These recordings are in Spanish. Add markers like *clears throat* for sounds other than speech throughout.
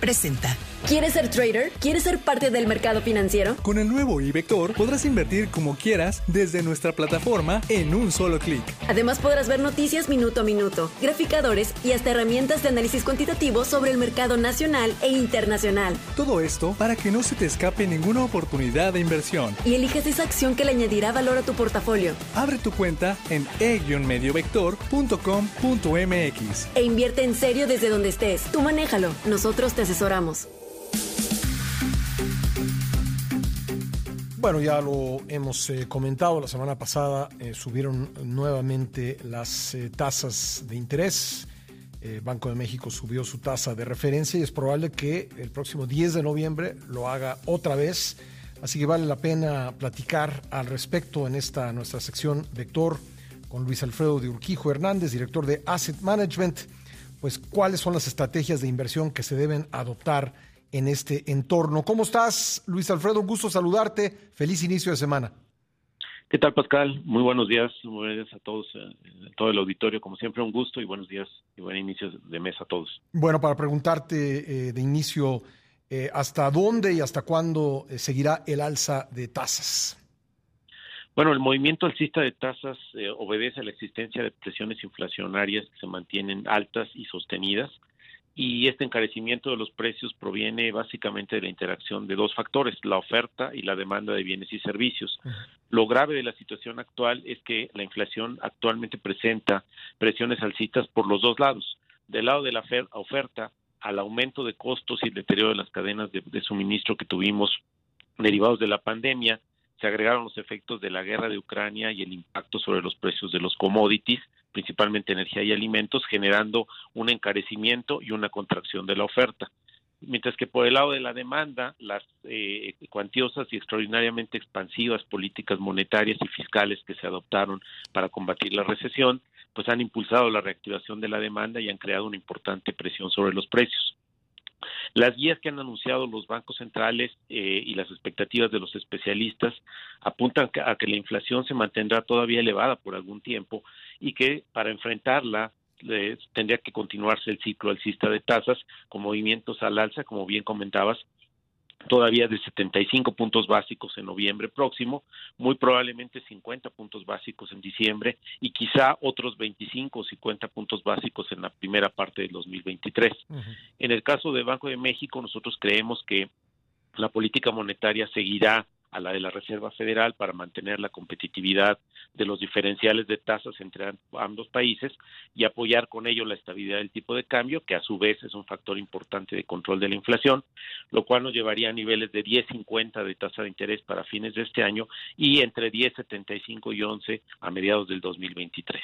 Presenta. ¿Quieres ser trader? ¿Quieres ser parte del mercado financiero? Con el nuevo iVector podrás invertir como quieras desde nuestra plataforma en un solo clic. Además podrás ver noticias minuto a minuto, graficadores y hasta herramientas de análisis cuantitativo sobre el mercado nacional e internacional. Todo esto para que no se te escape ninguna oportunidad de inversión. Y elijas esa acción que le añadirá valor a tu portafolio. Abre tu cuenta en e-mediovector.com.mx e invierte en serio desde donde estés. Tú manéjalo, nosotros te Bueno, ya lo hemos eh, comentado, la semana pasada eh, subieron nuevamente las eh, tasas de interés. Banco de México subió su tasa de referencia y es probable que el próximo 10 de noviembre lo haga otra vez. Así que vale la pena platicar al respecto en esta nuestra sección Vector con Luis Alfredo de Urquijo Hernández, director de Asset Management. Pues cuáles son las estrategias de inversión que se deben adoptar en este entorno. ¿Cómo estás, Luis Alfredo? Un gusto saludarte. Feliz inicio de semana. ¿Qué tal, Pascal? Muy buenos días. Muy buenos días a todos, a eh, todo el auditorio. Como siempre, un gusto y buenos días y buen inicio de mes a todos. Bueno, para preguntarte eh, de inicio, eh, ¿hasta dónde y hasta cuándo seguirá el alza de tasas? Bueno, el movimiento alcista de tasas obedece a la existencia de presiones inflacionarias que se mantienen altas y sostenidas y este encarecimiento de los precios proviene básicamente de la interacción de dos factores, la oferta y la demanda de bienes y servicios. Lo grave de la situación actual es que la inflación actualmente presenta presiones alcistas por los dos lados. Del lado de la oferta, al aumento de costos y el deterioro de las cadenas de, de suministro que tuvimos derivados de la pandemia, se agregaron los efectos de la guerra de Ucrania y el impacto sobre los precios de los commodities, principalmente energía y alimentos, generando un encarecimiento y una contracción de la oferta. Mientras que por el lado de la demanda, las eh, cuantiosas y extraordinariamente expansivas políticas monetarias y fiscales que se adoptaron para combatir la recesión, pues han impulsado la reactivación de la demanda y han creado una importante presión sobre los precios. Las guías que han anunciado los bancos centrales eh, y las expectativas de los especialistas apuntan a que la inflación se mantendrá todavía elevada por algún tiempo y que para enfrentarla tendría que continuarse el ciclo alcista de tasas con movimientos al alza, como bien comentabas, todavía de 75 puntos básicos en noviembre próximo, muy probablemente 50 puntos básicos en diciembre y quizá otros 25 o 50 puntos básicos en la primera parte del 2023. En el caso del Banco de México, nosotros creemos que la política monetaria seguirá a la de la Reserva Federal para mantener la competitividad de los diferenciales de tasas entre ambos países y apoyar con ello la estabilidad del tipo de cambio, que a su vez es un factor importante de control de la inflación, lo cual nos llevaría a niveles de 10.50 de tasa de interés para fines de este año y entre 10.75 y 11 a mediados del 2023.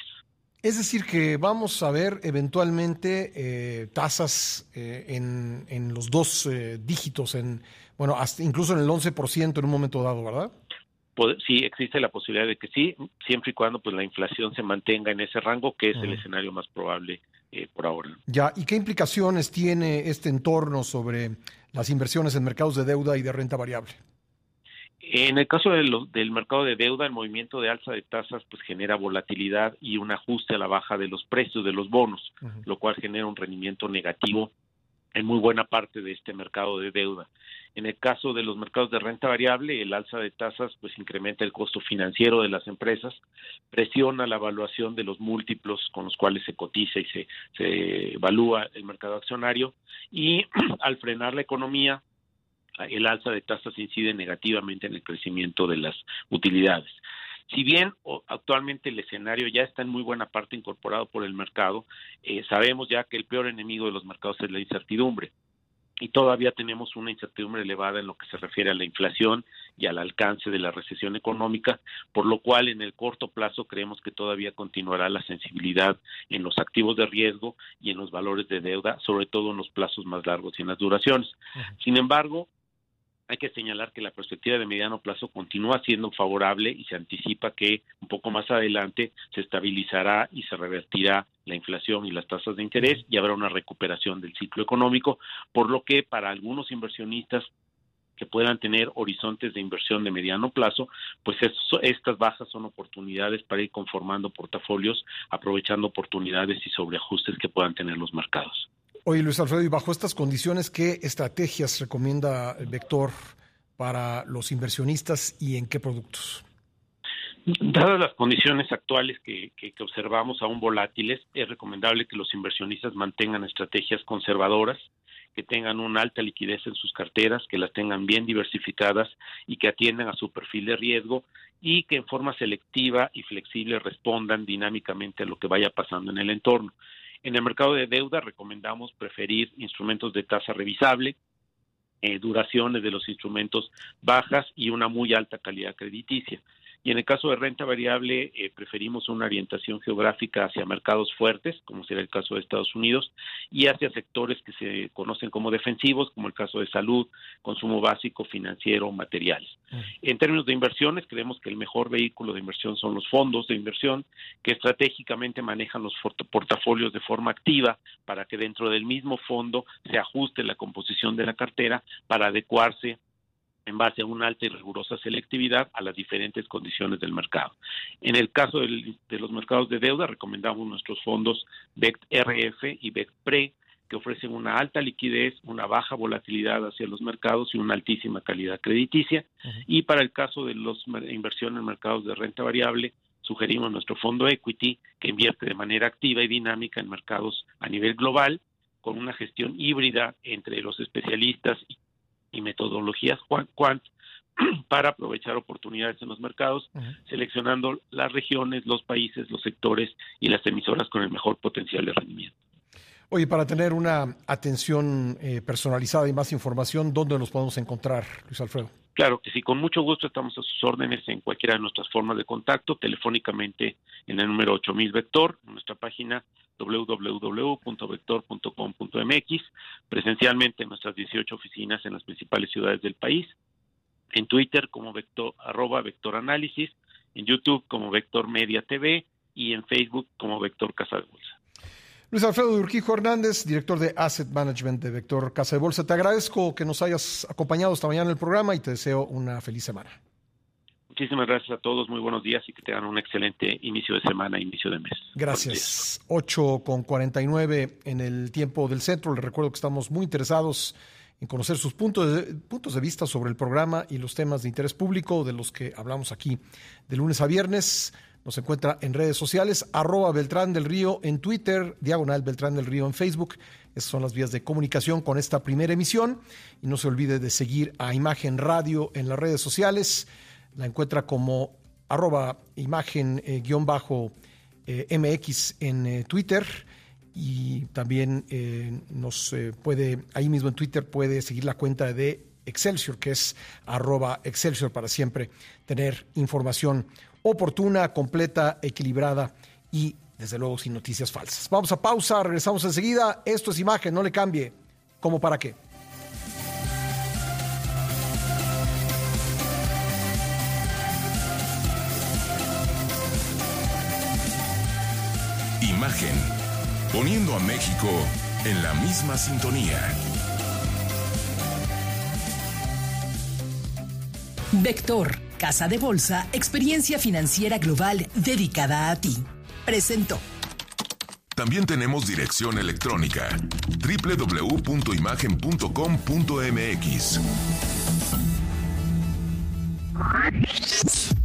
Es decir, que vamos a ver eventualmente eh, tasas eh, en, en, los dos eh, dígitos, en bueno, hasta incluso en el 11% en un momento dado, ¿verdad? sí, existe la posibilidad de que sí, siempre y cuando pues la inflación se mantenga en ese rango, que es el escenario más probable por ahora. Ya, ¿y qué implicaciones tiene este entorno sobre las inversiones en mercados de deuda y de renta variable? En el caso del mercado de deuda, el movimiento de alza de tasas pues genera volatilidad y un ajuste a la baja de los precios de los bonos, lo cual genera un rendimiento negativo en muy buena parte de este mercado de deuda. En el caso de los mercados de renta variable, el alza de tasas pues incrementa el costo financiero de las empresas, presiona la evaluación de los múltiplos con los cuales se cotiza y se, se evalúa el mercado accionario y *clears throat* al frenar la economía el alza de tasas incide negativamente en el crecimiento de las utilidades. Si bien actualmente el escenario ya está en muy buena parte incorporado por el mercado, eh, sabemos ya que el peor enemigo de los mercados es la incertidumbre y todavía tenemos una incertidumbre elevada en lo que se refiere a la inflación y al alcance de la recesión económica, por lo cual en el corto plazo creemos que todavía continuará la sensibilidad en los activos de riesgo y en los valores de deuda, sobre todo en los plazos más largos y en las duraciones. Sin embargo, hay que señalar que la perspectiva de mediano plazo continúa siendo favorable y se anticipa que un poco más adelante se estabilizará y se revertirá la inflación y las tasas de interés y habrá una recuperación del ciclo económico, por lo que para algunos inversionistas que puedan tener horizontes de inversión de mediano plazo, pues estas bajas son oportunidades para ir conformando portafolios, aprovechando oportunidades y sobreajustes que puedan tener los mercados. Oye, Luis Alfredo, y bajo estas condiciones, ¿qué estrategias recomienda el Vector para los inversionistas y en qué productos? Dadas las condiciones actuales que, que, observamos aún volátiles, es recomendable que los inversionistas mantengan estrategias conservadoras, que tengan una alta liquidez en sus carteras, que las tengan bien diversificadas y que atiendan a su perfil de riesgo y que en forma selectiva y flexible respondan dinámicamente a lo que vaya pasando en el entorno. En el mercado de deuda recomendamos preferir instrumentos de tasa revisable, eh, duraciones de los instrumentos bajas y una muy alta calidad crediticia. Y en el caso de renta variable, eh, preferimos una orientación geográfica hacia mercados fuertes, como será el caso de Estados Unidos, y hacia sectores que se conocen como defensivos, como el caso de salud, consumo básico, financiero, materiales. En términos de inversiones, creemos que el mejor vehículo de inversión son los fondos de inversión, que estratégicamente manejan los portafolios de forma activa para que dentro del mismo fondo se ajuste la composición de la cartera para adecuarse en base a una alta y rigurosa selectividad a las diferentes condiciones del mercado. En el caso de los mercados de deuda, recomendamos nuestros fondos BECT RF y BECT PRE, que ofrecen una alta liquidez, una baja volatilidad hacia los mercados y una altísima calidad crediticia. Y para el caso de las inversiones en mercados de renta variable, sugerimos nuestro fondo equity, que invierte de manera activa y dinámica en mercados a nivel global, con una gestión híbrida entre los especialistas y y metodologías quant *clears throat* para aprovechar oportunidades en los mercados, seleccionando las regiones, los países, los sectores y las emisoras con el mejor potencial de rendimiento. Oye, para tener una atención eh, personalizada y más información, ¿dónde nos podemos encontrar, Luis Alfredo? Claro que sí, con mucho gusto estamos a sus órdenes en cualquiera de nuestras formas de contacto, telefónicamente en el número 8000 Vector, en nuestra página www.vector.com.mx, presencialmente en nuestras 18 oficinas en las principales ciudades del país, en Twitter como vector, arroba Vector en YouTube como Vector Media TV y en Facebook como Vector Casa de Bolsa. Luis Alfredo Urquijo Hernández, director de Asset Management de Vector Casa de Bolsa. Te agradezco que nos hayas acompañado esta mañana en el programa y te deseo una feliz semana. Muchísimas gracias a todos, muy buenos días y que tengan un excelente inicio de semana, inicio de mes. Gracias. 8 con 49 en el tiempo del centro. Les recuerdo que estamos muy interesados en conocer sus puntos de, puntos de vista sobre el programa y los temas de interés público de los que hablamos aquí de lunes a viernes. Nos encuentra en redes sociales, arroba Beltrán del Río en Twitter, diagonal Beltrán del Río en Facebook. Esas son las vías de comunicación con esta primera emisión. Y no se olvide de seguir a Imagen Radio en las redes sociales la encuentra como arroba imagen eh, eh, en eh, Twitter y también nos puede, ahí mismo en Twitter puede seguir la cuenta de Excelsior, que es arroba Excelsior para siempre tener información oportuna, completa, equilibrada y desde luego sin noticias falsas. Vamos a pausa, regresamos enseguida. Esto es imagen, no le cambie. ¿Cómo para qué? Imagen, poniendo a México en la misma sintonía. Vector, Casa de Bolsa, experiencia financiera global dedicada a ti. Presento. También tenemos dirección electrónica www.imagen.com.mx.